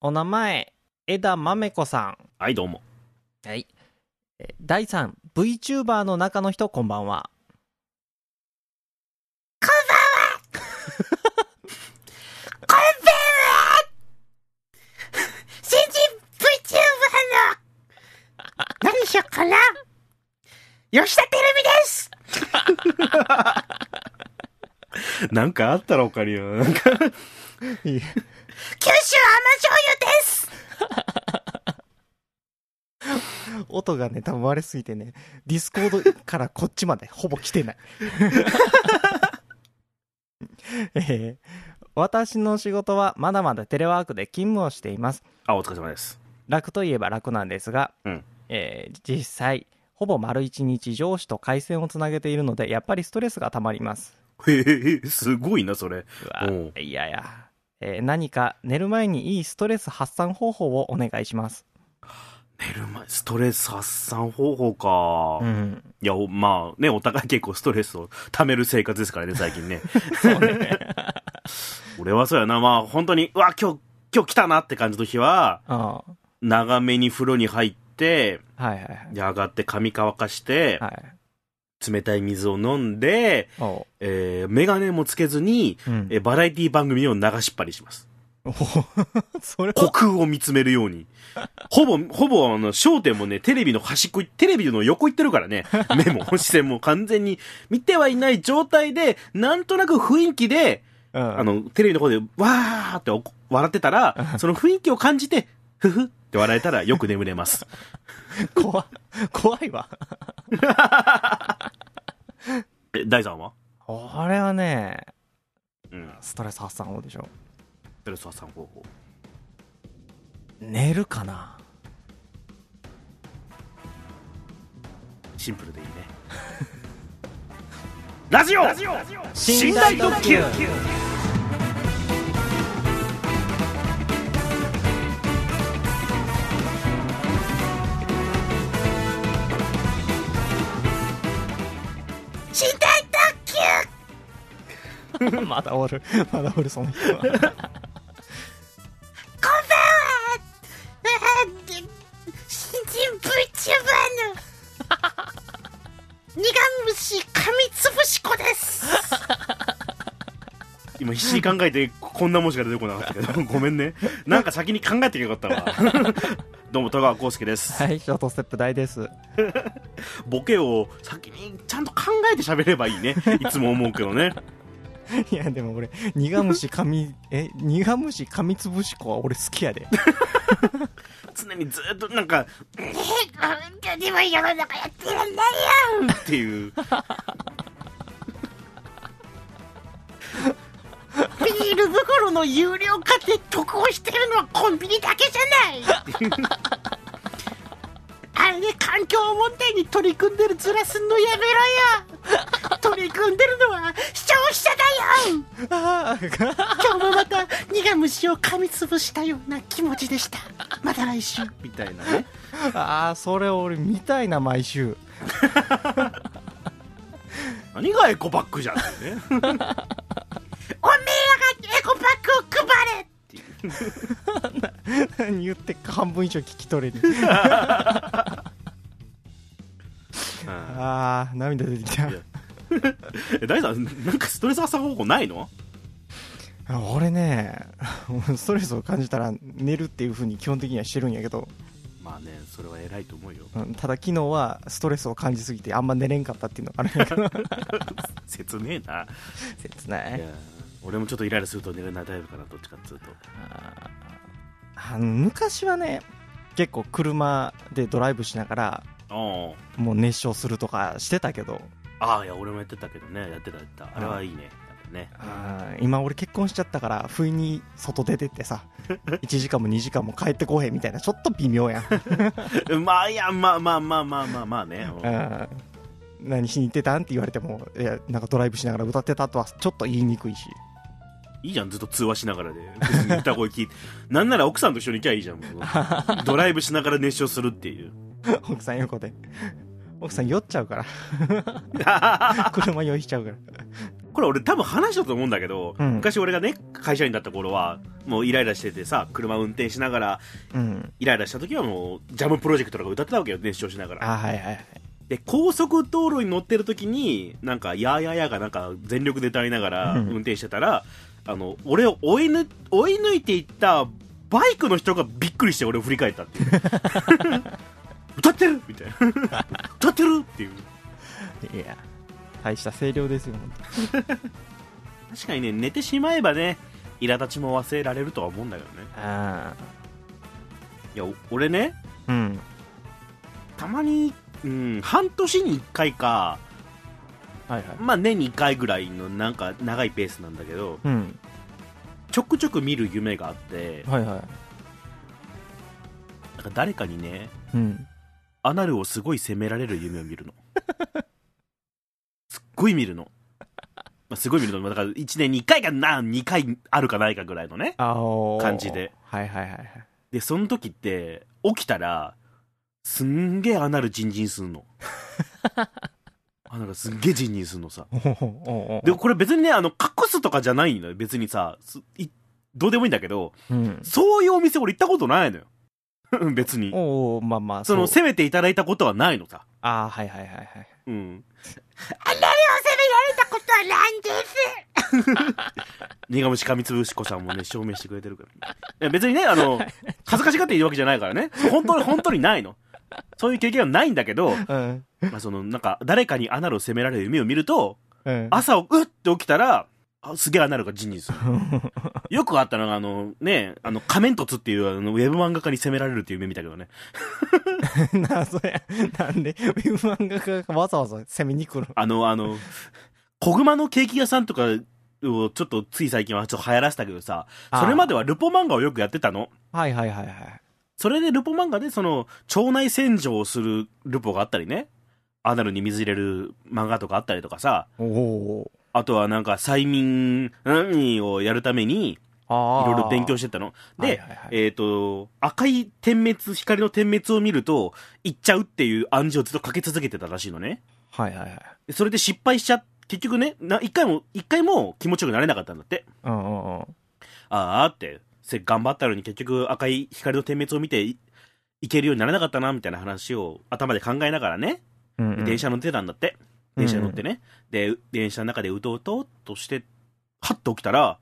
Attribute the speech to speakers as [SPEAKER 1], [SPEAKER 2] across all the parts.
[SPEAKER 1] お名前、枝豆子さん。
[SPEAKER 2] はい、どうも。
[SPEAKER 1] はい。え第3、VTuber の中の人、こんばんは。
[SPEAKER 3] 新人 VTuber の、何しよっかな吉田テレビです
[SPEAKER 2] なんかあったら他には。なんか、
[SPEAKER 3] 九州甘醤油です
[SPEAKER 1] 音がね、多分割れすぎてね、 Discord からこっちまでほぼ来てない。えー私の仕事はまだまだテレワークで勤務をしています。
[SPEAKER 2] あ、お疲れ様です。
[SPEAKER 1] 楽といえば楽なんですが、
[SPEAKER 2] うん
[SPEAKER 1] えー実際、ほぼ丸一日上司と回線をつなげているので、やっぱりストレスがたまります。
[SPEAKER 2] へえ、すごいな、それ。
[SPEAKER 1] いやいや、えー何か寝る前にいいストレス発散方法をお願いします。
[SPEAKER 2] 寝る前、ストレス発散方法か。
[SPEAKER 1] うん。
[SPEAKER 2] いや、おまあね、お互い結構ストレスを溜める生活ですからね、最近ね。
[SPEAKER 1] そうね。
[SPEAKER 2] 俺はそうやな、まあ本当に、うわ、今日、今日来たなって感じの日は、
[SPEAKER 1] あ
[SPEAKER 2] 長めに風呂に入って、
[SPEAKER 1] あはいはいはい。
[SPEAKER 2] で、上がって髪乾かして、
[SPEAKER 1] はい。
[SPEAKER 2] 冷たい水を飲んで、えー、メガネもつけずに、
[SPEAKER 1] うん
[SPEAKER 2] えーバラエティ番組を流しっぱりします。
[SPEAKER 1] お それ
[SPEAKER 2] 虚
[SPEAKER 1] は、
[SPEAKER 2] 空を見つめるように。ほぼ、ほぼ、あの、焦点もね、テレビの端っこ、テレビの横行ってるからね。目も、視線も完全に見てはいない状態で、なんとなく雰囲気で、
[SPEAKER 1] うん
[SPEAKER 2] あの、テレビの方で、わーって笑ってたら、その雰囲気を感じて、ふふって笑えたらよく眠れます。
[SPEAKER 1] 怖、怖いわ。
[SPEAKER 2] え、大さんは？
[SPEAKER 1] 俺はね、
[SPEAKER 2] うん。
[SPEAKER 1] ストレス発散法でしょ。
[SPEAKER 2] ストレス発散方法。
[SPEAKER 1] 寝るかな？
[SPEAKER 2] シンプルでいいね。ラジオ寝台特急
[SPEAKER 3] 寝台特急
[SPEAKER 1] まだおる。まだおる、その人は。
[SPEAKER 2] 考えてこんな文字が出てこなかったけど。ごめんね。なんか先に考えてよかったわ。どうも戸川浩介です。
[SPEAKER 1] はい、ショートステップ大です。
[SPEAKER 2] ボケを先にちゃんと考えて喋ればいいね。いつも思うけどね。
[SPEAKER 1] いや、でも俺、苦虫噛み、え、苦虫噛みつぶし子は俺好きやで。
[SPEAKER 2] 常にずっとなんか
[SPEAKER 3] えあでも世の中やってらんないよ
[SPEAKER 2] っていう
[SPEAKER 3] ビール袋の有料化で得をしてるのはコンビニだけじゃないあれで環境問題に取り組んでるずらすんのやめろよ取り組んでるのは視聴者だよ
[SPEAKER 1] あー
[SPEAKER 3] 今日もまた苦虫を噛みつぶしたような気持ちでしたまた来週
[SPEAKER 2] みたいなね
[SPEAKER 1] あー、それ俺見たいな、毎週。
[SPEAKER 2] 何がエコバッグじゃんね
[SPEAKER 3] おめえらがエコバッグを配れ
[SPEAKER 1] 何言ってっか半分以上聞き取れる。
[SPEAKER 2] うん。
[SPEAKER 1] あー、涙出てきた。
[SPEAKER 2] え大さんなんかストレス発散方法ないの？
[SPEAKER 1] 俺ね、ストレスを感じたら寝るっていう風に基本的にはしてるんやけど、
[SPEAKER 2] まあねそれは偉いと思うよ。
[SPEAKER 1] うんただ昨日はストレスを感じすぎてあんま寝れんかったっていうのがあるんやけど、
[SPEAKER 2] 切ねえな。
[SPEAKER 1] 切ない
[SPEAKER 2] 俺もちょっとイライラすると寝れないタイプかなどっちかっつうと。
[SPEAKER 1] あの昔はね、結構車でドライブしながら、
[SPEAKER 2] あ
[SPEAKER 1] もう熱唱するとかしてたけど、
[SPEAKER 2] ああいや俺もやってたけどね。やってたやってた。あれはいいね。ね。
[SPEAKER 1] あー今俺結婚しちゃったから、不意に外出てってさ、1時間も2時間も帰ってこへんみたいな、ちょっと微妙やん。
[SPEAKER 2] まあいやまあまあまあまあまあまあね。
[SPEAKER 1] うん。何しに行ってたんって言われても、いや、なんかドライブしながら歌ってたとはちょっと言いにくいし。
[SPEAKER 2] いいじゃんずっと通話しながらで歌声聞いて なんなら奥さんと一緒に行きゃいいじゃんドライブしながら熱唱するっていう
[SPEAKER 1] 奥さん横で。奥さん酔っちゃうから。車酔いしちゃうから。
[SPEAKER 2] これ俺多分話したと思うんだけど、
[SPEAKER 1] うん
[SPEAKER 2] 昔俺がね、会社員だった頃は、もうイライラしててさ、車運転しながら、
[SPEAKER 1] うん。
[SPEAKER 2] イライラした時はもう、ジャムプロジェクトとか歌ってたわけよ、熱唱しながら。
[SPEAKER 1] あ、はいはいはい。
[SPEAKER 2] で、高速道路に乗ってる時に、なんか、やーやーやーがなんか全力で歌いながら
[SPEAKER 1] うん
[SPEAKER 2] 運転してたら、あの、俺を追い抜、追い抜いていったバイクの人がびっくりして俺を振り返ったっていう。歌ってるみたいな。歌ってるっていう。
[SPEAKER 1] いや、大した声量ですよ、
[SPEAKER 2] 確かにね、寝てしまえばね、苛立ちも忘れられるとは思うんだけどね。
[SPEAKER 1] あ
[SPEAKER 2] いや、お俺ね、
[SPEAKER 1] あ。うん。
[SPEAKER 2] たまに、うん、半年に1回か、
[SPEAKER 1] はいはい。
[SPEAKER 2] まあ年に1回ぐらいのなんか長いペースなんだけど、
[SPEAKER 1] うん。
[SPEAKER 2] ちょくちょく見る夢があって、
[SPEAKER 1] はいはい。
[SPEAKER 2] なんか誰かにね、
[SPEAKER 1] うん。
[SPEAKER 2] アナルをすごい責められる夢を見るの。すっごい見るの。まあ、すごい見るの。だから1年に1回かな、2回あるかないかぐらいのね。感じで。
[SPEAKER 1] はいはいはいはい。
[SPEAKER 2] で、その時って、起きたら、すんげえアナルジンジンすんの。アナルすんげえジンジンすんのさ。で、これ別にね、あの、隠すとかじゃないのよ。別にさ、すいどうでもいいんだけど、
[SPEAKER 1] うん。
[SPEAKER 2] そういうお店俺行ったことないのよ。別に。
[SPEAKER 1] おおまあまあ、
[SPEAKER 2] その、
[SPEAKER 1] う
[SPEAKER 2] 責めていただいたことはないのさ。
[SPEAKER 1] ああ、はいはいはいはい。
[SPEAKER 2] うん。
[SPEAKER 3] あなりを責められたことはなんです
[SPEAKER 2] 苦虫噛みつぶし子さんもね、証明してくれてるから。いや別にね、あの、恥ずかしがっているわけじゃないからね。本当に、本当にないの。そういう経験はないんだけど、
[SPEAKER 1] うん。
[SPEAKER 2] まあ、その、なんか、誰かにアナルを責められる夢を見ると、
[SPEAKER 1] うん。
[SPEAKER 2] 朝をうって起きたら、あすげえアナルがジンジンする。よくあったのが、あの、ね、あの、仮面凸っていうあのウェブ漫画家に責められるっていう夢見たけどね。
[SPEAKER 1] 謎や。なんで、ウェブ漫画家がわざわざ攻めに来る
[SPEAKER 2] あの、あの、小熊のケーキ屋さんとかをちょっとつい最近はちょっと流行らせたけどさ、それまではルポ漫画をよくやってたの。
[SPEAKER 1] はいはいはいはい。
[SPEAKER 2] それでルポ漫画でその、腸内洗浄をするルポがあったりね、アナルに水入れる漫画とかあったりとかさ、あとはなんか催眠何をやるために、
[SPEAKER 1] ああ。
[SPEAKER 2] いろいろ勉強してたの。で、
[SPEAKER 1] はいはいはい
[SPEAKER 2] えっ、と、赤い点滅、光の点滅を見ると、行っちゃうっていう暗示をずっとかけ続けてたらしいのね。
[SPEAKER 1] はいはいはい。
[SPEAKER 2] でそれで失敗しちゃ、結局ね、な一回も、一回も気持ちよくなれなかったんだって。
[SPEAKER 1] うんうんうん。
[SPEAKER 2] あーって、せ頑張ったのに結局赤い光の点滅を見てい、いけるようになれなかったな、みたいな話を頭で考えながらね、
[SPEAKER 1] うんうん
[SPEAKER 2] 電車乗ってたんだって。電車乗ってね。で、電車の中でうとうとっとして、はっと起きたら、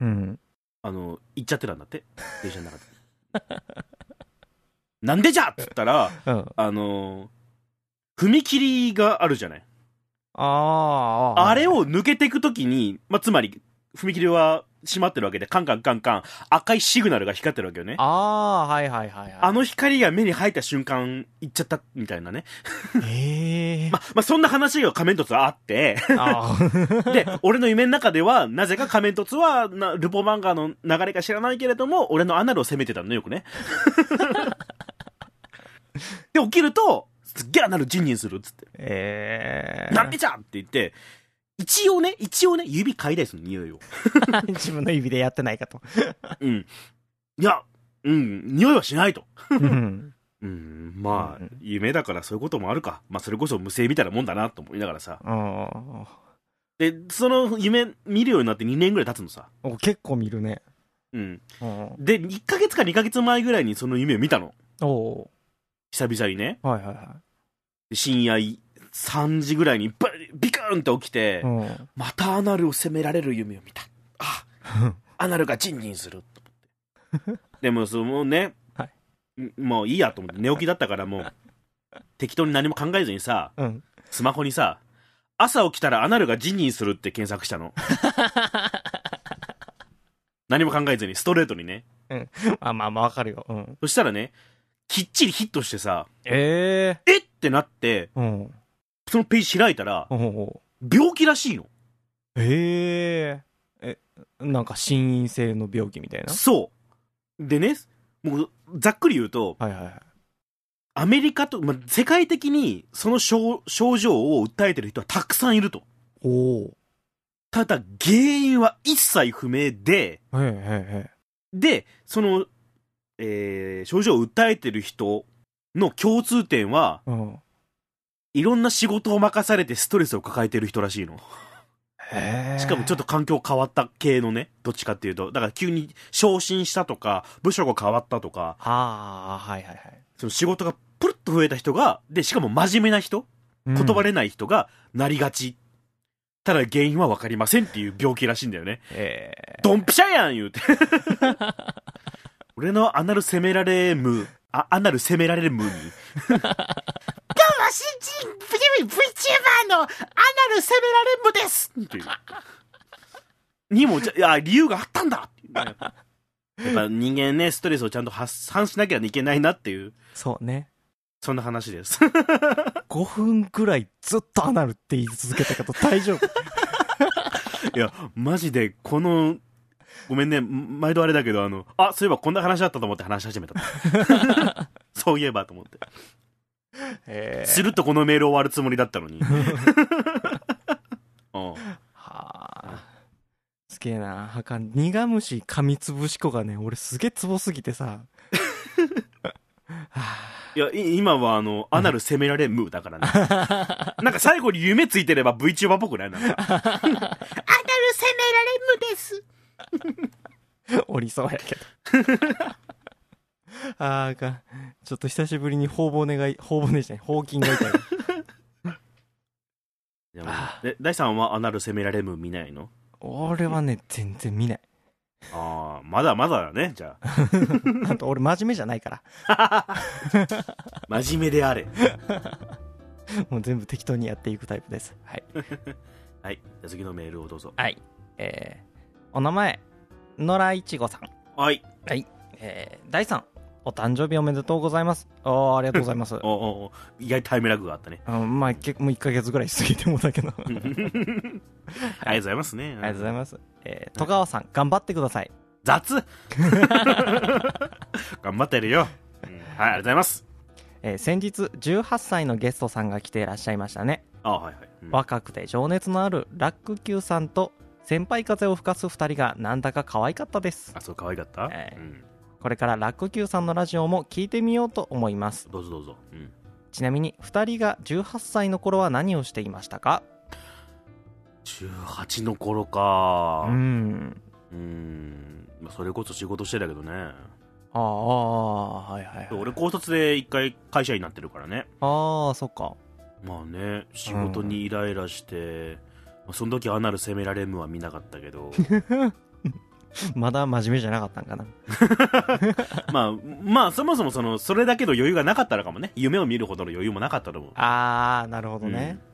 [SPEAKER 1] うん。
[SPEAKER 2] あの、行っちゃってたんだって。電車の中で。なんでじゃっつったら、
[SPEAKER 1] うん。
[SPEAKER 2] あの、踏切があるじゃない。
[SPEAKER 1] ああ。
[SPEAKER 2] あれを抜けていくときに、まあ、つまり、踏切は閉まってるわけで、カンカンカンカン、赤いシグナルが光ってるわけよね。
[SPEAKER 1] ああ、はいはいはいはい。
[SPEAKER 2] あの光が目に入った瞬間、行っちゃった、みたいなね。
[SPEAKER 1] ええ
[SPEAKER 2] ま、まあ、そんな話が仮面凸はあって、
[SPEAKER 1] ああ。
[SPEAKER 2] で、俺の夢の中では、なぜか仮面凸は、なルポ漫画の流れか知らないけれども、俺のアナルを責めてたのよくね。で、起きると、すっげえアナルジンジンするっつって。
[SPEAKER 1] ええ
[SPEAKER 2] なんでじゃんって言って、一応ね、一応ね、指嗅いだりするの、匂いを。
[SPEAKER 1] 自分の指でやってないかと。
[SPEAKER 2] うん。いや、うん、匂いはしないと。
[SPEAKER 1] うん。
[SPEAKER 2] うん、まあ
[SPEAKER 1] うん、
[SPEAKER 2] 夢だからそういうこともあるか。まあ、それこそ無声みたいなもんだなと思いながらさ。
[SPEAKER 1] あ
[SPEAKER 2] で、その夢見るようになって2年ぐらい経つのさ。
[SPEAKER 1] あ。結構見るね。
[SPEAKER 2] うん。
[SPEAKER 1] うん。
[SPEAKER 2] で、1ヶ月か2ヶ月前ぐらいにその夢を見たの。
[SPEAKER 1] おお
[SPEAKER 2] 久々にね。
[SPEAKER 1] ー。はいはいは
[SPEAKER 2] で深夜3時ぐらいにバビクーンって起きて、
[SPEAKER 1] い。うん。
[SPEAKER 2] またアナルを責められる夢を見た。あ、アナルがチンチンすると思って。でも、そのね、
[SPEAKER 1] はい
[SPEAKER 2] んもういいやと思って、寝起きだったからもう、適当に何も考えずにさ、
[SPEAKER 1] うん。
[SPEAKER 2] スマホにさ、朝起きたらアナルがジンジンするって検索したの。何も考えずに、ストレートにね。
[SPEAKER 1] まあまあまあわかるよ。うん。
[SPEAKER 2] そしたらね、きっちりヒットしてさ、
[SPEAKER 1] え
[SPEAKER 2] えってなって、
[SPEAKER 1] えうん。
[SPEAKER 2] そのページ開いたら、病気らしいの。
[SPEAKER 1] えええ、なんか心因性の病気みたいな？
[SPEAKER 2] そう。でね、もう、ざっくり言うと、
[SPEAKER 1] はいはいはい。
[SPEAKER 2] アメリカと、まあ、世界的にその症症状を訴えてる人はたくさんいると。
[SPEAKER 1] おお。
[SPEAKER 2] ただ、原因は一切不明で、
[SPEAKER 1] へえへえへ
[SPEAKER 2] で、その、えー症状を訴えてる人の共通点は、
[SPEAKER 1] え。うん。
[SPEAKER 2] いろんな仕事を任されてストレスを抱えてる人らしいの。しかもちょっと環境変わった系のね、どっちかっていうと、だから急に昇進したとか、部署が変わったとか、
[SPEAKER 1] ああ、はいはいはい。
[SPEAKER 2] その仕事がプルッと増えた人が、で、しかも真面目な人、言葉れない人がなりがち。ただ原因はわかりませんっていう病気らしいんだよね。
[SPEAKER 1] ええ。
[SPEAKER 2] ドンピシャやん言うて。俺のアナル責められむ、あ、アナル責められるむに。
[SPEAKER 3] ど うも、新人 VTuber のアナル責められむです
[SPEAKER 2] っていう。にも、じゃ、いや、理由があったんだ やっぱ人間ね、ストレスをちゃんと発散しなきゃいけないなっていう、
[SPEAKER 1] そうね。
[SPEAKER 2] そんな話です。
[SPEAKER 1] 5分くらいずっとアナルって言い続けたけど大丈夫。
[SPEAKER 2] いや、マジで、この、ごめんね、毎度あれだけど、あの、あ、そういえばこんな話だったと思って話し始めた。そういえばと思って。
[SPEAKER 1] え
[SPEAKER 2] するとこのメール終わるつもりだったのに。うん
[SPEAKER 1] はあ。すげえな。はかん。苦虫噛みつぶし子がね、俺すげえツボすぎてさ。はい
[SPEAKER 2] や、い今はあの、アナル責められむだからね。なんか最後に夢ついてれば VTuber っぽくない？なんか。
[SPEAKER 3] アナル責められむです
[SPEAKER 1] あおりそうやけど。あーあかん。ちょっと久しぶりに頬骨がい、頬骨じゃない、頬筋が痛い。
[SPEAKER 2] でもで大さんはアナル責められむ見ないの？
[SPEAKER 1] 俺はね、全然見ない。
[SPEAKER 2] ああ、まだまだだね、じゃあ。
[SPEAKER 1] あと俺真面目じゃないから。
[SPEAKER 2] 真面目であれ。
[SPEAKER 1] もう全部適当にやっていくタイプです。はい。
[SPEAKER 2] はい。じゃあ次のメールをどうぞ。
[SPEAKER 1] はい。えー、お名前、野良いちごさん。
[SPEAKER 2] はい。
[SPEAKER 1] はい。えー、大さん、お誕生日おめでとうございます。あーありがとうございます。
[SPEAKER 2] おおお意外とタイムラグがあったね。
[SPEAKER 1] うん、まあ、結構もう1ヶ月ぐらい過ぎてもだけど。あ り
[SPEAKER 2] ありがとうございますね。
[SPEAKER 1] がとうございます。えー、戸川さん、頑張ってください。
[SPEAKER 2] 雑 頑張ってるよ。うんはい、ありがとうございます。
[SPEAKER 1] えー先日、18歳のゲストさんが来ていらっしゃいましたね。
[SPEAKER 2] あはいはい。うん
[SPEAKER 1] 若くて情熱のあるラック Q さんと先輩風を吹かす2人がなんだか可愛かったです
[SPEAKER 2] あ、そう、可愛かった、
[SPEAKER 1] えー
[SPEAKER 2] うん。
[SPEAKER 1] これからラック Q さんのラジオも聞いてみようと思います
[SPEAKER 2] どうぞどうぞ。うん。
[SPEAKER 1] ちなみに2人が18歳の頃は何をしていましたか
[SPEAKER 2] ？18の頃か
[SPEAKER 1] う。ん
[SPEAKER 2] うん。まあそれこそ仕事してたけどね。
[SPEAKER 1] ああああはいはいはい
[SPEAKER 2] 俺高卒で一回会社員になってるからね。
[SPEAKER 1] ああそっか
[SPEAKER 2] まあね、仕事にイライラして、まあその時アナル責められむは見なかったけど、
[SPEAKER 1] まだ真面目じゃなかったんかな
[SPEAKER 2] まあ、まあそもそもその、それだけの余裕がなかったのかもね。夢を見るほどの余裕もなかったと思う。
[SPEAKER 1] ああなるほどね、
[SPEAKER 2] うん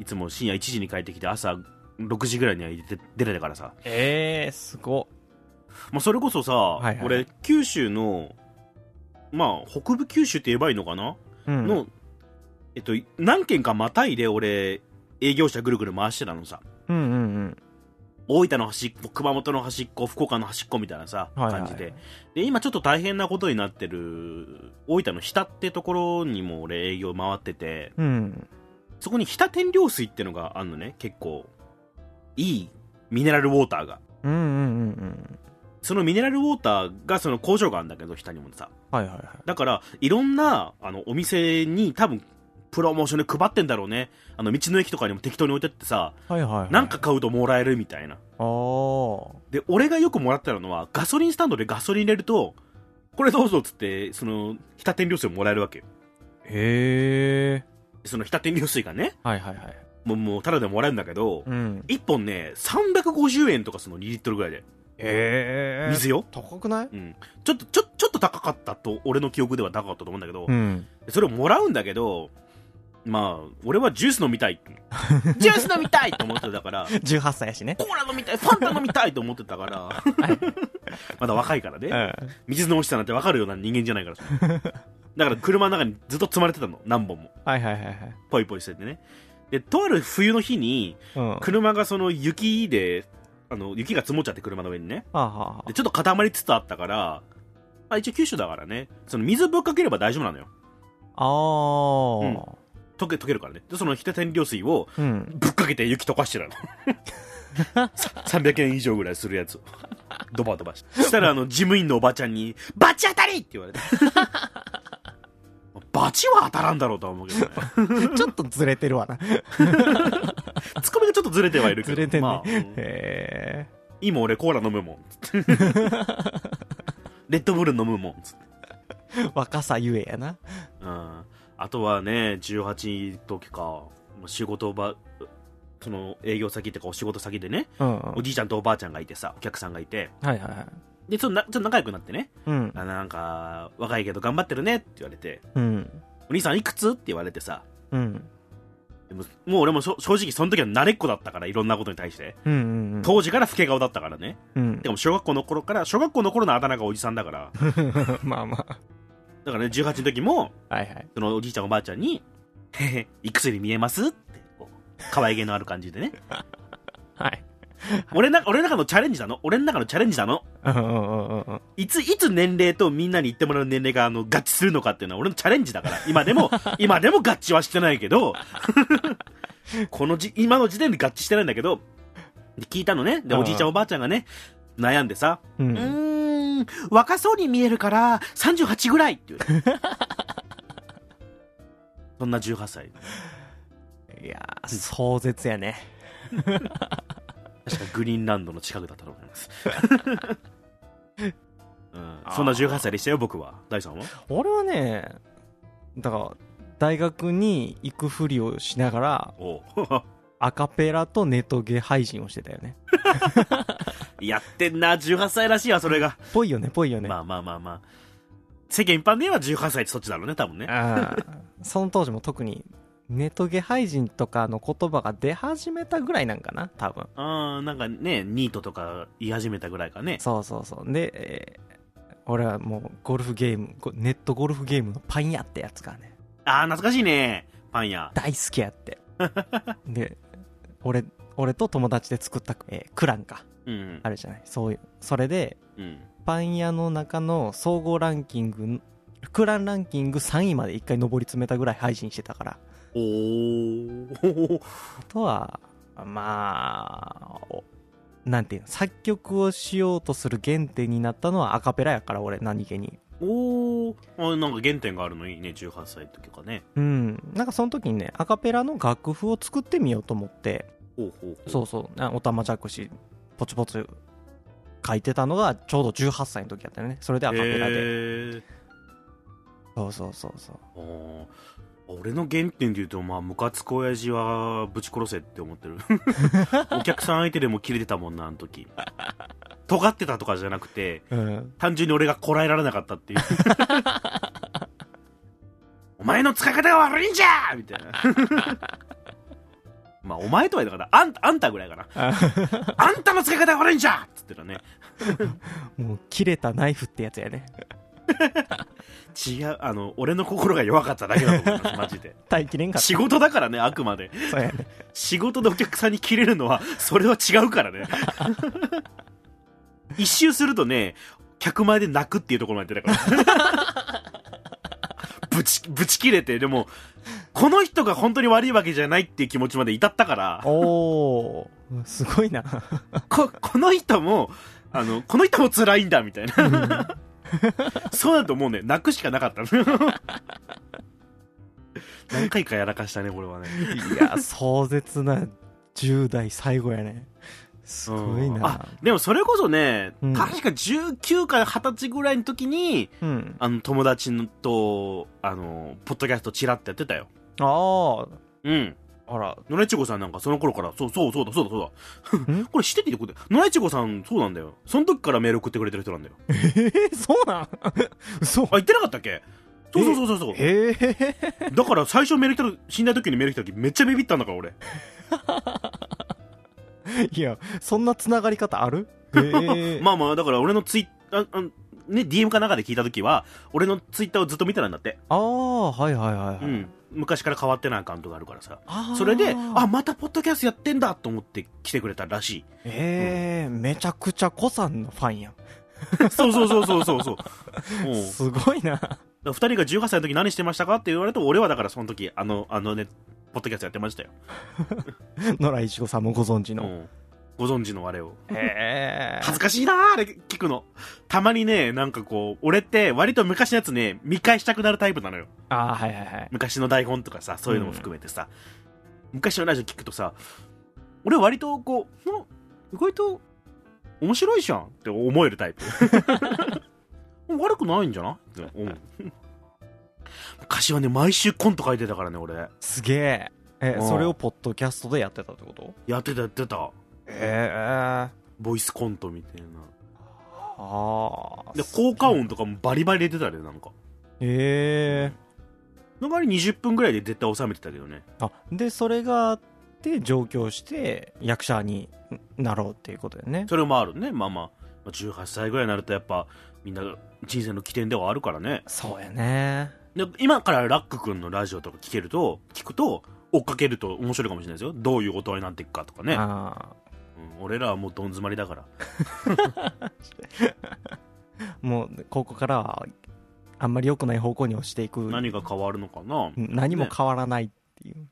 [SPEAKER 2] いつも深夜1時に帰ってきて朝6時ぐらいには出て出てたからさ。
[SPEAKER 1] ええー、すご
[SPEAKER 2] まあそれこそさ、
[SPEAKER 1] いはいはい
[SPEAKER 2] 俺、九州の、まあ北部九州って言えばいいのかな、
[SPEAKER 1] うん
[SPEAKER 2] の、えっと、何軒かまたいで俺、営業車ぐるぐる回してたのさ。
[SPEAKER 1] うんうんうん
[SPEAKER 2] 大分の端っこ、熊本の端っこ、福岡の端っこみたいなさ、
[SPEAKER 1] はいはい
[SPEAKER 2] 感じで。で、今ちょっと大変なことになってる、大分の日田ってところにも俺営業回ってて、
[SPEAKER 1] うん
[SPEAKER 2] そこに日田天領水ってのがあるのね、結構。いいミネラルウォーターが。
[SPEAKER 1] うんうんうんうん
[SPEAKER 2] そのミネラルウォーターがその工場があるんだけど、日田にもさ。
[SPEAKER 1] はいはいはい
[SPEAKER 2] だから、いろんな、あの、お店に多分、プロモーションで配ってんだろうね。あの、道の駅とかにも適当に置いてってさ、
[SPEAKER 1] はいはいはい
[SPEAKER 2] なんか買うともらえるみたいな。
[SPEAKER 1] ああ
[SPEAKER 2] で、俺がよくもらってたのは、ガソリンスタンドでガソリン入れると、これどうぞっつって、その、日田天領水をもらえるわけよ。
[SPEAKER 1] へえ
[SPEAKER 2] その日田天領水がね、
[SPEAKER 1] はいはいはい
[SPEAKER 2] もう、もう、ただでもらえるんだけど、
[SPEAKER 1] うん
[SPEAKER 2] 1本ね、350円とかその2リットルぐらいで。
[SPEAKER 1] へえ
[SPEAKER 2] 水よ。
[SPEAKER 1] 高くない？
[SPEAKER 2] うん。ちょっと、ちょ、ちょっと高かったと、俺の記憶では高かったと思うんだけど、
[SPEAKER 1] うん
[SPEAKER 2] それをもらうんだけど、まあ、俺はジュース飲みたい。ジュース飲みたいと思ってたから、
[SPEAKER 1] 18歳やしね。
[SPEAKER 2] コーラ飲みたい、ファンタ飲みたいと思ってたから、まだ若いからね。
[SPEAKER 1] うん。
[SPEAKER 2] 水の美味しさなんて分かるような人間じゃないからさ。だから車の中にずっと積まれてたの。何本も。
[SPEAKER 1] はいはいはいはい。
[SPEAKER 2] ポイポイしててね。でとある冬の日に
[SPEAKER 1] うん。
[SPEAKER 2] 車がその雪であの雪が積もっちゃって車の上にね。
[SPEAKER 1] はあはあは
[SPEAKER 2] でちょっと固まりつつあったから、まあ、一応九州だからね。その水ぶっかければ大丈夫なのよ。
[SPEAKER 1] ああ
[SPEAKER 2] 溶け溶けるからねでその日田天領水をぶっかけて雪溶かしてたの さ300円以上ぐらいするやつをドバドバしてそしたらあの事務員のおばちゃんに「バチ当たり!」って言われて バチは当たらんだろうとは思うけどね。
[SPEAKER 1] ちょっとずれてるわな。
[SPEAKER 2] ツッコミがちょっとずれてはいるけど。
[SPEAKER 1] ずれてんね。
[SPEAKER 2] まあ、うん
[SPEAKER 1] へ
[SPEAKER 2] 今俺コーラ飲むもん。レッドブル飲むもん。
[SPEAKER 1] 若さゆえやな。
[SPEAKER 2] うん。あとはね、18時か、仕事場、その営業先っていうかお仕事先でね、
[SPEAKER 1] うん。は
[SPEAKER 2] おじいちゃんとおばあちゃんがいてさ、お客さんがいて、
[SPEAKER 1] いはいはい。
[SPEAKER 2] で、ちょっとなちょっと仲良くなってね、
[SPEAKER 1] うん。
[SPEAKER 2] あなんか、若いけど頑張ってるねって言われて、
[SPEAKER 1] うん。
[SPEAKER 2] お兄さんいくつって言われてさ、
[SPEAKER 1] うん。
[SPEAKER 2] でももう俺も正直その時は慣れっこだったから、いろんなことに対して。
[SPEAKER 1] うんうん
[SPEAKER 2] 当時から老け顔だったからね。
[SPEAKER 1] うん。
[SPEAKER 2] でも小学校の頃から、小学校の頃のあだ名がおじさんだから、
[SPEAKER 1] まあまあ。
[SPEAKER 2] だからね、18の時も、
[SPEAKER 1] はいはい。
[SPEAKER 2] そのおじいちゃんおばあちゃんに、へへ、いくつに見えます？って、こう、可愛げのある感じでね。
[SPEAKER 1] はい。
[SPEAKER 2] 俺な、俺の中のチャレンジなの？俺の中のチャレンジなの？
[SPEAKER 1] うんうんうんうんうん。
[SPEAKER 2] いつ、いつ年齢とみんなに言ってもらう年齢が、あの、合致するのかっていうのは俺のチャレンジだから。今でも、今でも合致はしてないけど、このじ、今の時点で合致してないんだけど、で聞いたのね。で、
[SPEAKER 1] うん
[SPEAKER 2] おじいちゃんおばあちゃんがね、悩んでさ、
[SPEAKER 1] う。
[SPEAKER 2] うんーん、若そうに見えるから、38ぐらいって言う。そんな18歳。
[SPEAKER 1] いやー、壮絶やね。
[SPEAKER 2] 確かグリーンランドの近くだったと思います。うん、そんな18歳でしたよ、僕は。大さんは？
[SPEAKER 1] 俺はね、だから、大学に行くふりをしながら、アカペラとネトゲ配信をしてたよね。
[SPEAKER 2] やってんな、18歳らしいわ、それが。
[SPEAKER 1] ぽいよね、ぽいよね。
[SPEAKER 2] まあまあまあまあ。世間一般で言えば18歳ってそっちだろうね、多分ね。
[SPEAKER 1] ああその当時も特にネトゲ配信とかの言葉が出始めたぐらいなんかな多分
[SPEAKER 2] ああ、なんかね、ニートとか言い始めたぐらいかね。
[SPEAKER 1] そうそうそうで、えー俺はもうゴルフゲームゴネットゴルフゲームのパン屋ってやつがね
[SPEAKER 2] ああ、懐かしいね、パン屋。
[SPEAKER 1] 大好きやってで俺俺と友達で作った、えークランか
[SPEAKER 2] うん。
[SPEAKER 1] あるじゃないそういうそれで
[SPEAKER 2] うん。
[SPEAKER 1] パン屋の中の総合ランキングクランランキング3位まで一回上り詰めたぐらい配信してたから
[SPEAKER 2] おー。
[SPEAKER 1] あとは、まあ、おなんていうの、作曲をしようとする原点になったのはアカペラやから、俺、何気に。
[SPEAKER 2] おー。あなんか原点があるのいいね、18歳の時かね。
[SPEAKER 1] うん。なんかその時にね、アカペラの楽譜を作ってみようと思って、
[SPEAKER 2] ほうほうほう。
[SPEAKER 1] そうそう、あおたまじゃくし、ポツポツ書いてたのが、ちょうど18歳の時やったよね。それでアカペラで。
[SPEAKER 2] へー
[SPEAKER 1] そうそうそうそう。
[SPEAKER 2] 俺の原点で言うと、まあ、ムカつく親父はぶち殺せって思ってる。お客さん相手でも切れてたもんな、あの時。尖ってたとかじゃなくて、
[SPEAKER 1] うん。
[SPEAKER 2] 単純に俺がこらえられなかったっていう。お前の使い方が悪いんじゃみたいな。まあ、お前とは言うから、あんた、あんたぐらいかな？あんたの使い方が悪いんじゃつってたね。
[SPEAKER 1] もう、切れたナイフってやつやね。
[SPEAKER 2] 違う、あの、俺の心が弱かっただけだと思います、マジで。
[SPEAKER 1] 耐えきれんかった。
[SPEAKER 2] 仕事だからね、あくまで。
[SPEAKER 1] そうやね。
[SPEAKER 2] 仕事でお客さんに切れるのは、それは違うからね。一周するとね、客前で泣くっていうところまで出たから。ぶち、ぶち切れて、でも、この人が本当に悪いわけじゃないっていう気持ちまで至ったから、
[SPEAKER 1] おー、すごいな。
[SPEAKER 2] こ、この人も、あの、この人も辛いんだ、みたいな。そうだともうね、泣くしかなかったの。何回かやらかしたね、これはね。
[SPEAKER 1] いや、壮絶な10代最後やね。すごいな。
[SPEAKER 2] でもそれこそね、
[SPEAKER 1] うん
[SPEAKER 2] 確か19から20歳ぐらいの時に、
[SPEAKER 1] うん。
[SPEAKER 2] あの、友達のと、あの、ポッドキャストチラってやってたよ。
[SPEAKER 1] あ
[SPEAKER 2] うん。
[SPEAKER 1] あ、あら、
[SPEAKER 2] 野良いちごさんなんかその頃から、そうそうそうだそうだそうだ。
[SPEAKER 1] ん？
[SPEAKER 2] これ知ってて言ってこと野良いちごさんそうなんだよ。その時からメール送ってくれてる人なんだよ。
[SPEAKER 1] えー、そうなん？嘘
[SPEAKER 2] あ、言ってなかったっけ？そうそうそうそうそう。
[SPEAKER 1] ええ
[SPEAKER 2] だから最初メール来た時、死んだ時にメール来た時めっちゃビビったんだから俺。
[SPEAKER 1] いや、そんな繋がり方ある？ええ
[SPEAKER 2] まあまあ、だから俺のツイッター、あね、DM かなんかで聞いた時は、俺のツイッターをずっと見てたんだって。
[SPEAKER 1] ああ、はいはいはいはい。
[SPEAKER 2] うん。昔から変わってないアカウントがあるからさ。それで、あ、またポッドキャストやってんだと思って来てくれたらし
[SPEAKER 1] ええめちゃくちゃ子さんのファンやん。
[SPEAKER 2] い。そうそうそうそうそうそう。うん
[SPEAKER 1] すごいな。
[SPEAKER 2] 二人が18歳の時何してましたかって言われると、俺はだからその時、あの、あのね、ポッドキャストやってましたよ。
[SPEAKER 1] 野良いちごさんもご存知の。
[SPEAKER 2] うん。ご存知のあれを。
[SPEAKER 1] へえ
[SPEAKER 2] 恥ずかしいなーあれ聞くの。たまにね、なんかこう、俺って割と昔のやつね、見返したくなるタイプなのよ。
[SPEAKER 1] ああはいはいはい
[SPEAKER 2] 昔の台本とかさ、そういうのも含めてさ。昔のラジオ聞くとさ、俺割とこう、ん意外と面白いじゃんって思えるタイプ。悪くないんじゃない？って思う。昔はね、毎週コント書いてたからね、俺。
[SPEAKER 1] すげええ
[SPEAKER 2] うん
[SPEAKER 1] それをポッドキャストでやってたってこと？
[SPEAKER 2] やってたやってた。
[SPEAKER 1] ええ
[SPEAKER 2] ボイスコントみたいな。
[SPEAKER 1] ああ
[SPEAKER 2] で、効果音とかもバリバリ入れてたね、なんか。
[SPEAKER 1] へえ
[SPEAKER 2] の代わり20分ぐらいで絶対収めてたけどね。
[SPEAKER 1] あでそれがあって上京して役者になろうっていうことだよね
[SPEAKER 2] それもあるね。まあまあ、まあ18歳ぐらいになるとやっぱ、みんな人生の起点ではあるからね。
[SPEAKER 1] そうやね
[SPEAKER 2] で今からラック君のラジオとか聞けると、聞くと、追っかけると面白いかもしれないですよ。どういう大人になっていくかとかね。
[SPEAKER 1] あ
[SPEAKER 2] うん、俺らはもうどん詰まりだから。
[SPEAKER 1] あ もうここからはあんまり良くない方向に落ちていく
[SPEAKER 2] 何が変わるのかな、
[SPEAKER 1] うん何も変わらないっていう、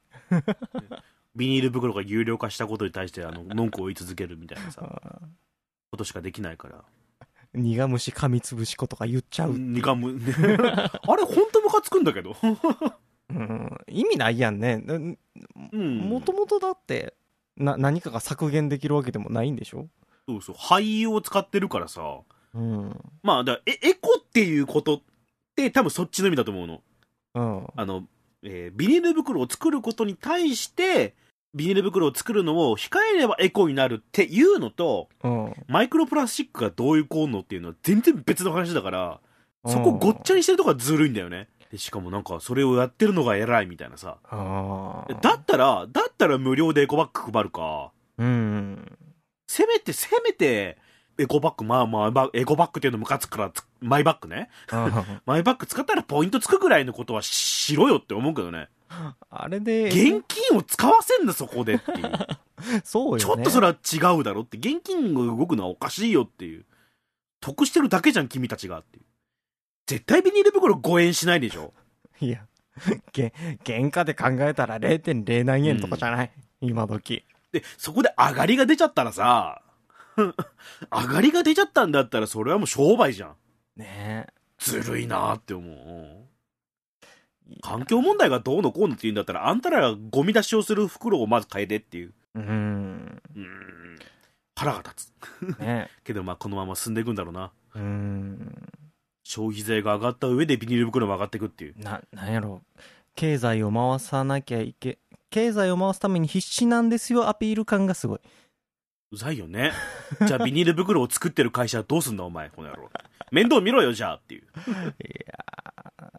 [SPEAKER 2] ビニール袋が有料化したことに対して、あの、文句を言い続けるみたいなさ、ことしかできないから。
[SPEAKER 1] 苦虫噛みつぶし子とか言っちゃう、
[SPEAKER 2] ニカム、あれ、ほんとムカつくんだけど。
[SPEAKER 1] うん、意味ないやんね
[SPEAKER 2] うん。
[SPEAKER 1] もともとだってな何かが削減できるわけでもないんでしょ？
[SPEAKER 2] そうそう、俳優を使ってるからさ。
[SPEAKER 1] うん
[SPEAKER 2] まあ、だえエコっていうことって多分そっちの意味だと思うの。
[SPEAKER 1] うん
[SPEAKER 2] あの、えービニール袋を作ることに対して、ビニール袋を作るのを控えればエコになるっていうのと、
[SPEAKER 1] うん
[SPEAKER 2] マイクロプラスチックがどういう効能っていうのは全然別の話だから、そこごっちゃにしてるとこがずるいんだよね。でしかもなんかそれをやってるのが偉いみたいなさ。だったら、だったら無料でエコバッグ配るか。
[SPEAKER 1] うん
[SPEAKER 2] せめて、せめて、エコバッグ、まあまあまあ、エコバッグっていうのムカつくからつ、マイバッグね。マイバッグ使ったらポイントつくぐらいのことはしろよって思うけどね。
[SPEAKER 1] あれで
[SPEAKER 2] 現金を使わせんな、そこでっていう。
[SPEAKER 1] そうよね
[SPEAKER 2] ちょっとそれは違うだろって、現金が動くのはおかしいよっていう。得してるだけじゃん、君たちがっていう。絶対ビニール袋5円しないでしょ。
[SPEAKER 1] いやげ原価で考えたら0.0何円とかじゃない、今時
[SPEAKER 2] で、そこで上がりが出ちゃったらさ、上がりが出ちゃったんだったらそれはもう商売じゃん。
[SPEAKER 1] ね
[SPEAKER 2] ずるいなって思う。環境問題がどうのこうのって言うんだったら、あんたらがゴミ出しをする袋をまず変えてっていう。
[SPEAKER 1] えうん
[SPEAKER 2] うーん。腹が立つ。
[SPEAKER 1] ね
[SPEAKER 2] けどまあこのまま進んでいくんだろうな。
[SPEAKER 1] うん
[SPEAKER 2] 消費税が上がった上でビニール袋も上がっていくっていう。
[SPEAKER 1] ななんやろ経済を回さなきゃいけ経済を回すために必死なんですよアピール感がすごいう
[SPEAKER 2] ざいよね。じゃあビニール袋を作ってる会社はどうすんだお前、この野郎。面倒見ろよ、じゃあっていう。
[SPEAKER 1] いや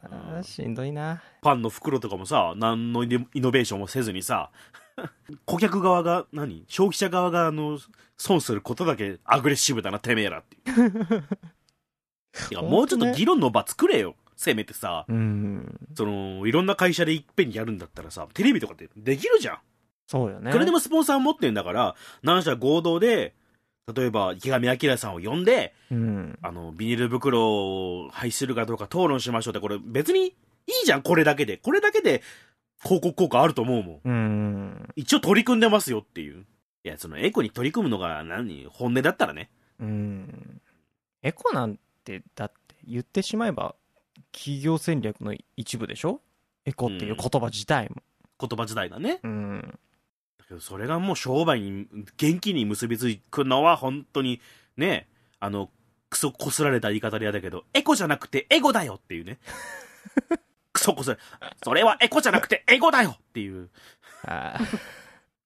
[SPEAKER 1] ーしんどいな
[SPEAKER 2] パンの袋とかもさ、何のイノイノベーションもせずにさ、顧客側が、何？消費者側が、あの、損することだけアグレッシブだな、てめえらっていう。いや、もうちょっと議論の場作れよ。せめてさ、
[SPEAKER 1] うん
[SPEAKER 2] その、いろんな会社でいっぺんにやるんだったらさ、テレビとかってできるじゃん。
[SPEAKER 1] そうよね
[SPEAKER 2] それでもスポンサー持ってんだから、何社合同で、例えば池上彰さんを呼んで、
[SPEAKER 1] うん
[SPEAKER 2] あの、ビニール袋を廃止するかどうか討論しましょうって、これ別にいいじゃん、これだけで。これだけで広告効果あると思うもん。
[SPEAKER 1] うん
[SPEAKER 2] 一応取り組んでますよっていう。いや、そのエコに取り組むのが何本音だったらね。
[SPEAKER 1] うんエコなんてだって言ってしまえば企業戦略の一部でしょ？エコっていう言葉自体も
[SPEAKER 2] 言葉自体がね。
[SPEAKER 1] うん
[SPEAKER 2] だけど、それがもう商売に、現金に結びつくのは本当に、ね、あの、クソこすられた言い方で嫌だけど、エコじゃなくてエゴだよっていうね。クソこすられ、それはエコじゃなくてエゴだよっていう。
[SPEAKER 1] あ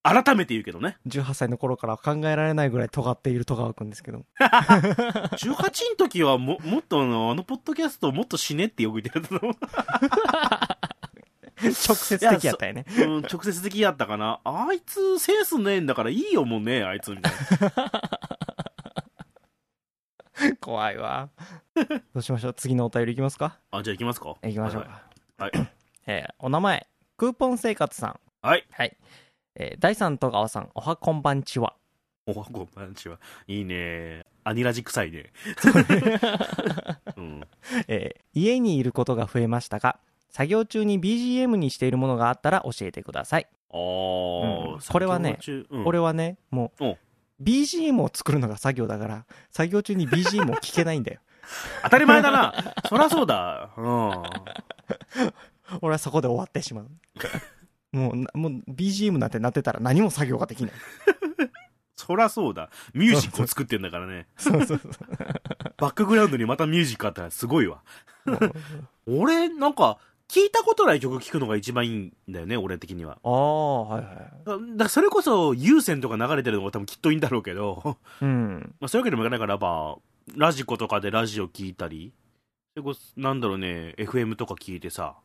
[SPEAKER 2] 改めて言うけどね。
[SPEAKER 1] ー18歳の頃から考えられないぐらい尖っている戸川君ですけど
[SPEAKER 2] 18の時はも、もっとあの、あのポッドキャストをもっと死ねってよく言ってたと思う。
[SPEAKER 1] 直接的やったよね
[SPEAKER 2] うん、直接的やったかな。あいつセンスねえんだからいいよもうね、あいつみたいな。
[SPEAKER 1] 怖いわどうしましょう？次のお便りいきますか？
[SPEAKER 2] あ、じゃあ行きますか。
[SPEAKER 1] いきましょう
[SPEAKER 2] は
[SPEAKER 1] か、
[SPEAKER 2] いはい。
[SPEAKER 1] えーお名前クーポン生活さん
[SPEAKER 2] はい。
[SPEAKER 1] はい、えー第三戸川さんおはこんばんちは
[SPEAKER 2] おはこんばんちは。いいね。アニラジ臭いね。うん。
[SPEAKER 1] えー家にいることが増えましたが作業中に BGM にしているものがあったら教えてください、
[SPEAKER 2] あー、
[SPEAKER 1] うんこれはね
[SPEAKER 2] うん、
[SPEAKER 1] 俺はねもう
[SPEAKER 2] お
[SPEAKER 1] BGM を作るのが作業だから、作業中に BGM を聞けないんだよ。
[SPEAKER 2] 当たり前だな。そりゃそうだ。うん。
[SPEAKER 1] 俺はそこで終わってしまう。もうな、もう BGM なんてなってたら何も作業ができない。
[SPEAKER 2] そりゃそうだ。ミュージックを作ってんだからね。
[SPEAKER 1] そうそうそう。
[SPEAKER 2] バックグラウンドにまたミュージックあったらすごいわ。俺、なんか、聞いたことない曲聴くのが一番いいんだよね、俺的には。
[SPEAKER 1] ああ、はいはい。
[SPEAKER 2] だそれこそ、有線とか流れてるのが多分きっといいんだろうけど、
[SPEAKER 1] うん。
[SPEAKER 2] まあそういうわけでもいかないから、まあ、ラジコとかでラジオ聞いたり、それこそ、なんだろうね、FM とか聞いてさ、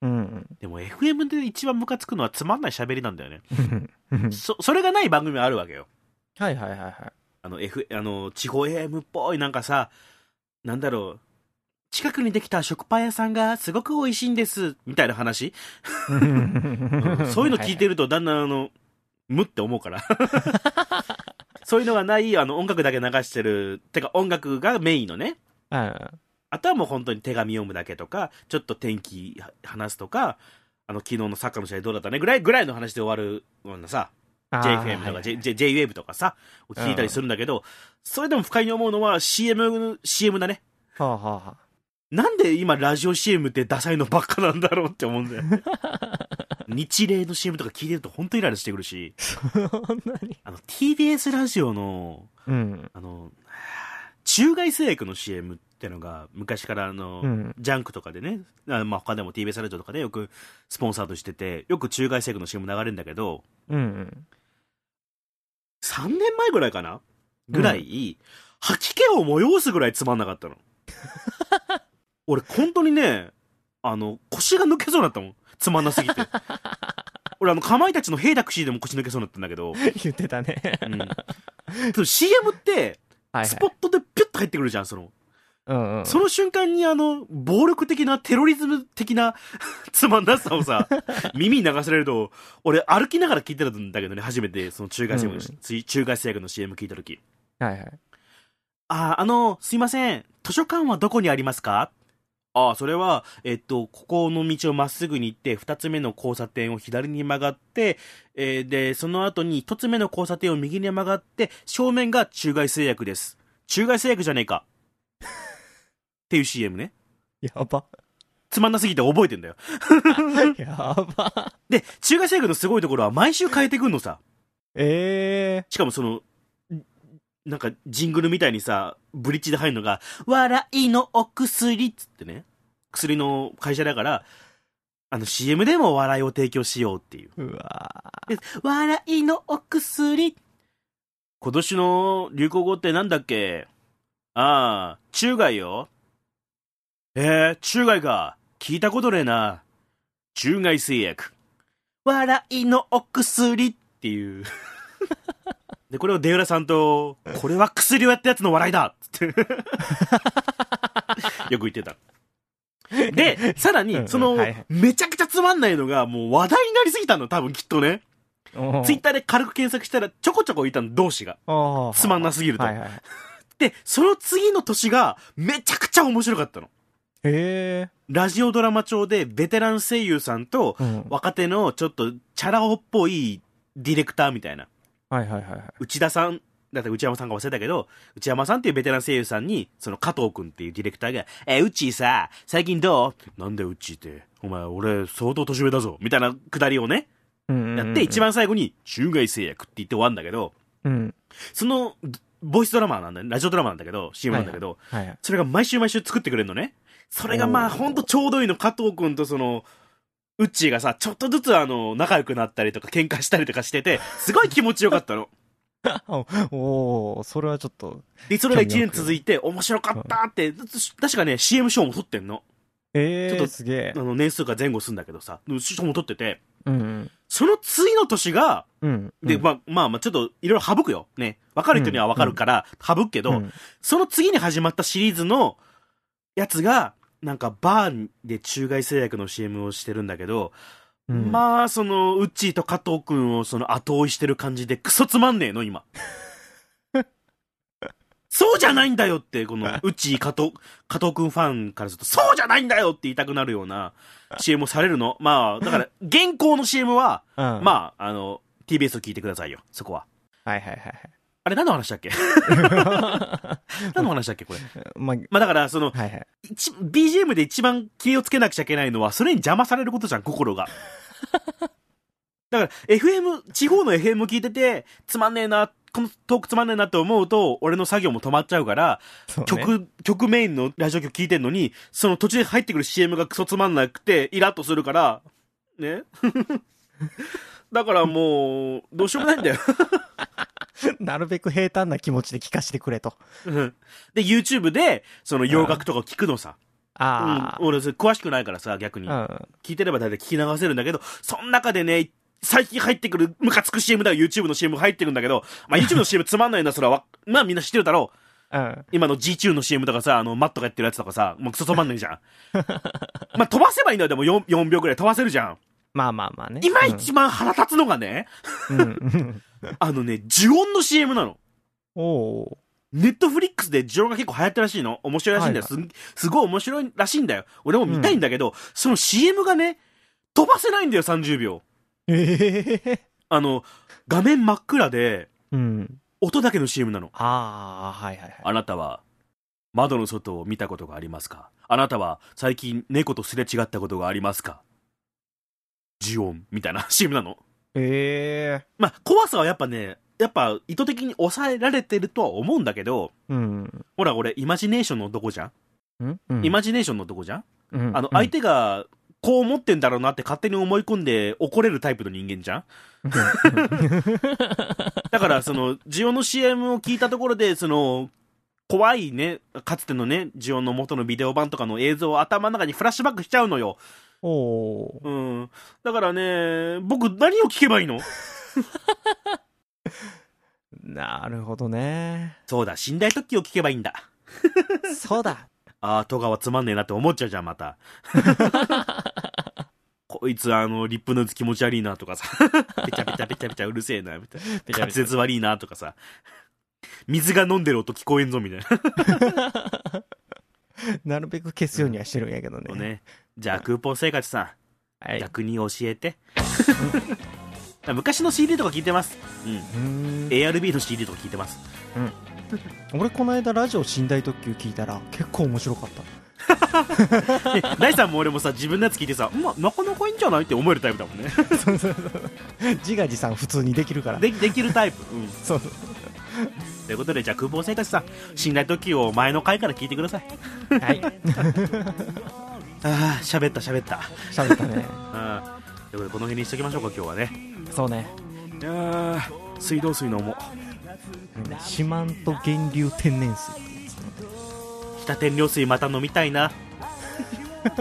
[SPEAKER 1] うん。
[SPEAKER 2] でも FM で一番ムカつくのはつまんない喋りなんだよね。
[SPEAKER 1] う ん
[SPEAKER 2] そ、それがない番組あるわけよ。
[SPEAKER 1] はいはいはいはい。
[SPEAKER 2] あの、F、あの、地方 AM っぽい、なんかさ、なんだろう、近くにできた食パン屋さんがすごく美味しいんです、みたいな話、う んそういうの聞いてるとだんだんあの、むって思うから。そういうのがない、あの、音楽だけ流してる、てか音楽がメインのね。
[SPEAKER 1] はいはい。
[SPEAKER 2] あとはもう本当に手紙読むだけとか、ちょっと天気話すとか、あの、昨日のサッカーの試合どうだったねぐらい、ぐらいの話で終わるようなさ、JFM とか、
[SPEAKER 1] はい
[SPEAKER 2] J J JWAVE とかさ、を聞いたりするんだけど、それでも不快に思うのは CM、CM だね。
[SPEAKER 1] はあはあはあ。
[SPEAKER 2] なんで今ラジオ CM ってダサいのばっかなんだろうって思うんだよ。日例の CM とか聞いてると本当イライラしてくるし、
[SPEAKER 1] そんなに？
[SPEAKER 2] あの TBS ラジオの、
[SPEAKER 1] うん。
[SPEAKER 2] あの、中外製薬の CM ってのが昔からあの、
[SPEAKER 1] うん。
[SPEAKER 2] ジャンクとかでね、あまあ他でも TBS ラジオとかでよくスポンサーとしてて、よく中外製薬の CM 流れるんだけど、
[SPEAKER 1] うんうん。
[SPEAKER 2] 3年前ぐらいかな？ぐらい、吐き気を催すぐらいつまんなかったの。俺、本当にね、あの、腰が抜けそうになったもん。つまんなすぎて。俺、あの、かまいたちのヘイタクシーでも腰抜けそうになったんだけど、
[SPEAKER 1] 言ってたね。
[SPEAKER 2] うん。CM って、
[SPEAKER 1] はい
[SPEAKER 2] スポットでピュッと入ってくるじゃん、その。
[SPEAKER 1] うんうん。
[SPEAKER 2] その瞬間にあの、暴力的な、テロリズム的な つまんなさをさ、耳に流されると、俺歩きながら聞いてたんだけどね、初めてその中外製薬の、
[SPEAKER 1] うん
[SPEAKER 2] 中外製薬の CM 聞いた時
[SPEAKER 1] はいはい。
[SPEAKER 2] あ、あの、すいません。図書館はどこにありますか？あ、それは、えっと、ここの道をまっすぐに行って、二つ目の交差点を左に曲がって、えーで、その後に一つ目の交差点を右に曲がって、正面が中外製薬です。中外製薬じゃねえか。っていう CM ね。
[SPEAKER 1] やば。
[SPEAKER 2] つまんなすぎて覚えてんだよ。
[SPEAKER 1] やば。
[SPEAKER 2] で、中外製薬のすごいところは毎週変えてくんのさ。
[SPEAKER 1] ええ
[SPEAKER 2] しかもその、んなんかジングルみたいにさ、ブリッジで入るのが、笑いのお薬っつってね。薬の会社だから、あの CM でも笑いを提供しようっていう。
[SPEAKER 1] ー。うわ
[SPEAKER 2] で笑いのお薬。今年の流行語ってなんだっけああ、中外よ。えー、中外か。聞いたことねえな。中外製薬。笑いのお薬っていう。で、これを出浦さんと、これは薬をやったやつの笑いだっつって。よく言ってた。で、さらに、その、めちゃくちゃつまんないのが、もう話題になりすぎたの、多分きっとね。
[SPEAKER 1] ー。
[SPEAKER 2] ツイッターで軽く検索したら、ちょこちょこいたの、同士が。
[SPEAKER 1] ー
[SPEAKER 2] つまんなすぎると
[SPEAKER 1] はいはい。
[SPEAKER 2] で、その次の年が、めちゃくちゃ面白かったの。
[SPEAKER 1] へえ。
[SPEAKER 2] ラジオドラマ調で、ベテラン声優さんと、
[SPEAKER 1] うん。
[SPEAKER 2] 若手のちょっと、チャラ男っぽいディレクターみたいな。
[SPEAKER 1] はいはいはいはい。
[SPEAKER 2] 内田さん、だって内山さんが忘れたけど、内山さんっていうベテラン声優さんに、その加藤くんっていうディレクターが、え、うちさ、最近どうなんだようちって？お前、俺、相当年上だぞ。みたいなくだりをね、
[SPEAKER 1] うん
[SPEAKER 2] やって、一。番最後に、中外製薬って言って終わるんだけど、
[SPEAKER 1] うん。
[SPEAKER 2] その、ボイスドラマなんだよ。ラジオドラマなんだけど、CM なんだけど、
[SPEAKER 1] はいはい。
[SPEAKER 2] それが毎週毎週作ってくれるのね。それがまあ、ほんとちょうどいいの。加藤くんとその、ウッチーがさ、ちょっとずつあの、仲良くなったりとか、喧嘩したりとかしてて、すごい気持ちよかったの。
[SPEAKER 1] おおそれはちょっと。
[SPEAKER 2] で、それが1年続いて、面白かったって、確かね、CM 賞も撮ってんの。
[SPEAKER 1] ええ
[SPEAKER 2] ちょっと
[SPEAKER 1] すげえ
[SPEAKER 2] あ。の、年数が前後するんだけどさ、賞も撮ってて、
[SPEAKER 1] うんうん。
[SPEAKER 2] その次の年が、
[SPEAKER 1] うん。
[SPEAKER 2] で、
[SPEAKER 1] うん
[SPEAKER 2] まあ、まあまあ、ちょっと、いろいろ省くよ。ね。わかる人にはわかるから、省くけど、
[SPEAKER 1] うん
[SPEAKER 2] その次に始まったシリーズのやつが、なんかバーで中外製薬の CM をしてるんだけど、
[SPEAKER 1] うん
[SPEAKER 2] まあ、その、ウッチーと加藤くんをその後追いしてる感じでクソつまんねえの、今。そうじゃないんだよって、この、ウッチー、加藤、加藤くんファンからすると、そうじゃないんだよって言いたくなるような CM をされるの。まあ、だから、現行の CM は、
[SPEAKER 1] うん。
[SPEAKER 2] まあ、あの、TBS を聞いてくださいよ、そこは。
[SPEAKER 1] はいはいはいはい。
[SPEAKER 2] あれ何の話だっけ？何の話だっけこれ？
[SPEAKER 1] まあ、
[SPEAKER 2] まあだから、その、
[SPEAKER 1] はいはい。
[SPEAKER 2] 一 BGM で一番気をつけなくちゃいけないのは、それに邪魔されることじゃん、心が。だから、FM、地方の FM 聞いてて、つまんねえな、このトークつまんねえなって思うと、俺の作業も止まっちゃうから、
[SPEAKER 1] ね、
[SPEAKER 2] 曲、曲メインのラジオ曲聞いてんのに、その途中で入ってくる CM がクソつまんなくて、イラッとするから、ね？だからもう、どうしようもないんだよ。
[SPEAKER 1] なるべく平坦な気持ちで聞かせてくれと。
[SPEAKER 2] うんで、YouTube で、その洋楽とか聞くのさ。
[SPEAKER 1] あ
[SPEAKER 2] うん、俺、詳しくないからさ、逆に。
[SPEAKER 1] あ。うん。
[SPEAKER 2] 聞いてれば大体聞き流せるんだけど、その中でね、最近入ってくるムカつく CM だよ、YouTube の CM が入ってるんだけど、まあ YouTube の CM つまんないな、それはわ、まあみんな知ってるだろう。
[SPEAKER 1] うん。
[SPEAKER 2] 今の G チューンの CM とかさ、あの、マットがやってるやつとかさ、もうクソつまんないじゃん。まあ飛ばせばいいんだよ、でも 4, 4秒くらい飛ばせるじゃん。
[SPEAKER 1] まあまあまあね。
[SPEAKER 2] 今一番腹立つのがね、
[SPEAKER 1] うん。うん。
[SPEAKER 2] あのね、呪音の CM なの。
[SPEAKER 1] おお
[SPEAKER 2] ネットフリックスで呪音が結構流行ってるらしいの。面白いらしいんだよ。
[SPEAKER 1] はい
[SPEAKER 2] すすごい面白いらしいんだよ。俺も見たいんだけど、その CM がね、飛ばせないんだよ、30秒。
[SPEAKER 1] ー。ええ
[SPEAKER 2] あの、画面真っ暗で、
[SPEAKER 1] うん。
[SPEAKER 2] 音だけの CM なの。
[SPEAKER 1] ああ、はいはいはい。
[SPEAKER 2] あなたは、窓の外を見たことがありますか？あなたは、最近猫とすれ違ったことがありますか？呪音みたいな CM なの。
[SPEAKER 1] ええ
[SPEAKER 2] まあ、怖さはやっぱね、やっぱ意図的に抑えられてるとは思うんだけど、
[SPEAKER 1] うん。
[SPEAKER 2] ほら、俺、イマジネーションの男じゃん、
[SPEAKER 1] うんうん。
[SPEAKER 2] イマジネーションの男じゃん？
[SPEAKER 1] うん
[SPEAKER 2] あの、相手が、こう思ってんだろうなって勝手に思い込んで怒れるタイプの人間じゃん？だから、その、ジオの CM を聞いたところで、その、怖いね、かつてのね、ジオの元のビデオ版とかの映像を頭の中にフラッシュバックしちゃうのよ。
[SPEAKER 1] お。
[SPEAKER 2] うん。だからね、僕何を聞けばいいの？
[SPEAKER 1] なるほどね。
[SPEAKER 2] そうだ、寝台特急を聞けばいいんだ。
[SPEAKER 1] そうだ。
[SPEAKER 2] ああ、戸川つまんねえなって思っちゃうじゃん、また。こいつ、あの、リップのやつ気持ち悪いなとかさ。ペチャペチャペチャペチャうるせえな、みたいな。滑舌悪いなとかさ。水が飲んでる音聞こえんぞ、みたいな。
[SPEAKER 1] なるべく消すようにはしてるんやけどね。
[SPEAKER 2] のね。じゃあ、クーポン生活さん、
[SPEAKER 1] はい。
[SPEAKER 2] 逆に教えて。昔の CD とか聞いてます。うん。
[SPEAKER 1] うーん
[SPEAKER 2] ARB の CD とか聞いてます。
[SPEAKER 1] 俺この間ラジオ寝台特急聞いたら結構面白かった。
[SPEAKER 2] で、大さんも俺もさ、自分のやつ聞いてさ、まあ、なかなかいいんじゃないって思えるタイプだもんね。
[SPEAKER 1] そうそうそう。自画自賛普通にできるから。
[SPEAKER 2] でできるタイプ。うん。
[SPEAKER 1] そうそう。
[SPEAKER 2] ということで、じゃあ、空港生活さん、寝台特急を前の回から聞いてください。
[SPEAKER 1] はい。
[SPEAKER 2] ああ、喋った喋った。
[SPEAKER 1] 喋ったね。
[SPEAKER 2] ああ。ということで、この辺にしときましょうか、今日はね。
[SPEAKER 1] そうね。
[SPEAKER 2] いやー水道水飲もう。
[SPEAKER 1] 四万十源流天然水。
[SPEAKER 2] 北天領水また飲みたいな。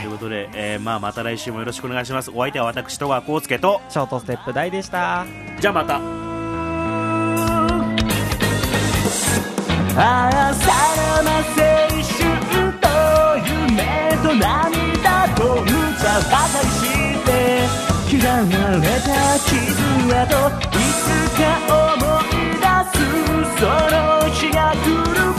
[SPEAKER 2] ということで、えーまあ、また来週もよろしくお願いします。お相手は私、戸川浩介と、
[SPEAKER 1] ショートステップ大でした。
[SPEAKER 2] じゃあまた。
[SPEAKER 3] ああさらば青春と夢と涙と歌ばかりして嫌われた傷跡いつか思い出す。その日が来る